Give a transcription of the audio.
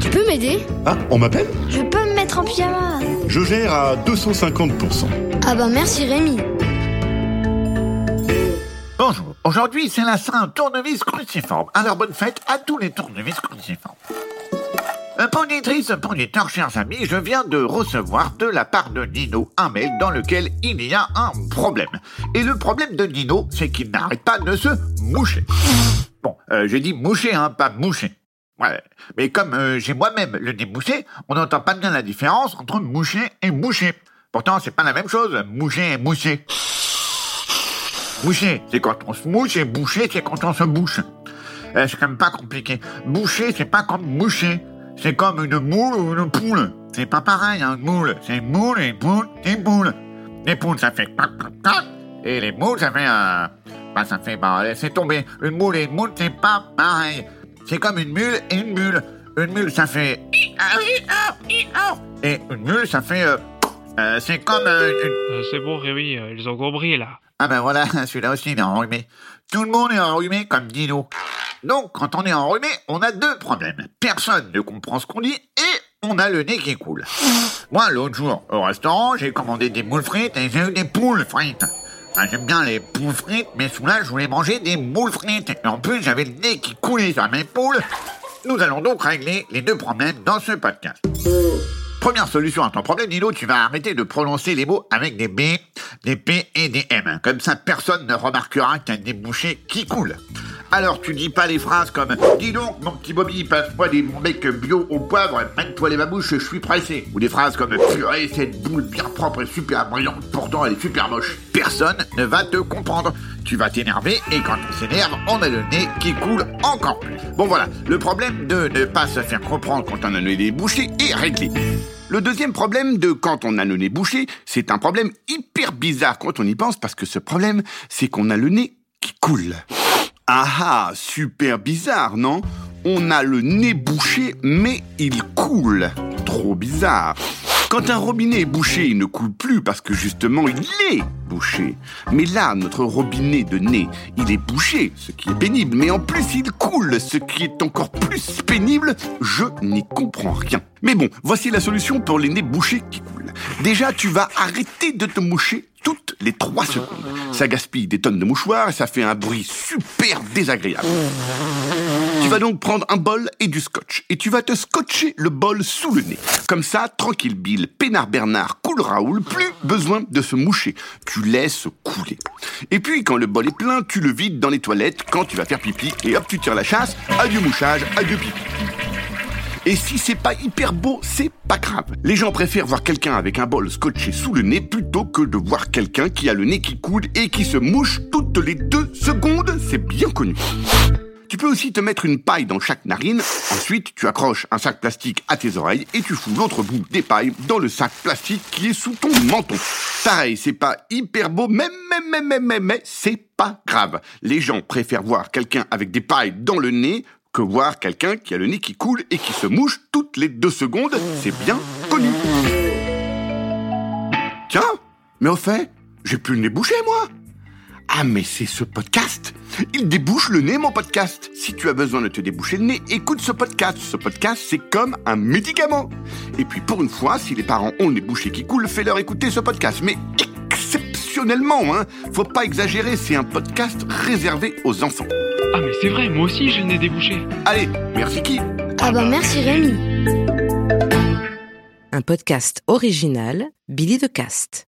Tu peux m'aider Ah, on m'appelle Je peux me mettre en pyjama Je gère à 250%. Ah bah merci Rémi Bonjour, aujourd'hui c'est la Saint-Tournevis cruciforme. Alors bonne fête à tous les tournevis cruciformes. Euh, Ponitrice, poniteur, chers amis, je viens de recevoir de la part de Nino un mail dans lequel il y a un problème. Et le problème de Nino, c'est qu'il n'arrête pas de se moucher. Bon, euh, j'ai dit moucher, hein, pas moucher. Ouais, mais comme euh, j'ai moi-même le nez mouché, on n'entend pas bien la différence entre moucher et moucher. Pourtant, c'est pas la même chose, moucher et moucher. Moucher, c'est quand on se mouche et boucher, c'est quand on se bouche. Euh, c'est quand même pas compliqué. Boucher, c'est pas comme moucher. C'est comme une moule ou une poule. C'est pas pareil, hein, une moule. C'est une moule et une poule, c'est une poule. Les poules, ça fait clac. Et les moules, ça fait un... Bah, ça fait... Bah, laissez tomber. Une moule et une moule, c'est pas pareil. C'est comme une mule et une mule. Une mule, ça fait... Et une mule, ça fait... euh, euh, c'est comme euh, une... Euh, c'est bon, Rémi, euh, ils ont compris, là. Ah ben voilà, celui-là aussi il est enrhumé. Tout le monde est enrhumé comme Dino. Donc quand on est enrhumé, on a deux problèmes. Personne ne comprend ce qu'on dit et on a le nez qui coule. Moi l'autre jour au restaurant, j'ai commandé des moules frites et j'ai eu des poules frites. J'aime bien les poules frites, mais sous là je voulais manger des moules frites. Et en plus j'avais le nez qui coulait sur mes poules. Nous allons donc régler les deux problèmes dans ce podcast. Première solution à ton problème, Nino, tu vas arrêter de prononcer les mots avec des B, des P et des M. Comme ça, personne ne remarquera qu'un débouché qui coule. Alors, tu dis pas les phrases comme Dis donc, mon petit Bobby, passe-moi des mecs bio au poivre, mène-toi les babouches, je suis pressé. Ou des phrases comme Purée, cette boule bien propre et super brillante, pourtant elle est super moche. Personne ne va te comprendre. Tu vas t'énerver et quand on s'énerve, on a le nez qui coule encore plus. Bon voilà, le problème de ne pas se faire comprendre quand on a le nez bouché est réglé. Le deuxième problème de quand on a le nez bouché, c'est un problème hyper bizarre quand on y pense parce que ce problème, c'est qu'on a le nez qui coule. Ah ah, super bizarre, non? On a le nez bouché, mais il coule. Trop bizarre. Quand un robinet est bouché, il ne coule plus parce que justement il est bouché. Mais là, notre robinet de nez, il est bouché, ce qui est pénible, mais en plus il coule, ce qui est encore plus pénible. Je n'y comprends rien. Mais bon, voici la solution pour les nez bouchés qui coulent. Déjà, tu vas arrêter de te moucher toutes les trois secondes. Ça gaspille des tonnes de mouchoirs et ça fait un bruit super désagréable. Tu vas donc prendre un bol et du scotch et tu vas te scotcher le bol sous le nez. Comme ça, tranquille Bill, peinard Bernard, cool Raoul, plus besoin de se moucher. Tu laisses couler. Et puis, quand le bol est plein, tu le vides dans les toilettes quand tu vas faire pipi et hop, tu tires la chasse. Adieu mouchage, adieu pipi. Et si c'est pas hyper beau, c'est pas grave. Les gens préfèrent voir quelqu'un avec un bol scotché sous le nez plutôt que de voir quelqu'un qui a le nez qui coule et qui se mouche toutes les deux secondes. C'est bien connu. Tu peux aussi te mettre une paille dans chaque narine. Ensuite, tu accroches un sac plastique à tes oreilles et tu fous l'autre bout des pailles dans le sac plastique qui est sous ton menton. Pareil, c'est pas hyper beau, mais, mais, mais, mais, mais, mais c'est pas grave. Les gens préfèrent voir quelqu'un avec des pailles dans le nez que voir quelqu'un qui a le nez qui coule et qui se mouche toutes les deux secondes. C'est bien connu. Tiens, mais au fait, j'ai plus le nez bouché, moi. Ah, mais c'est ce podcast. Il débouche le nez, mon podcast. Si tu as besoin de te déboucher le nez, écoute ce podcast. Ce podcast, c'est comme un médicament. Et puis, pour une fois, si les parents ont le nez bouché qui coule, fais-leur écouter ce podcast. Mais exceptionnellement, hein. Faut pas exagérer, c'est un podcast réservé aux enfants. Ah, mais c'est vrai, moi aussi j'ai le nez débouché. Allez, merci qui Ah bah merci Rémi Un podcast original, Billy de Cast.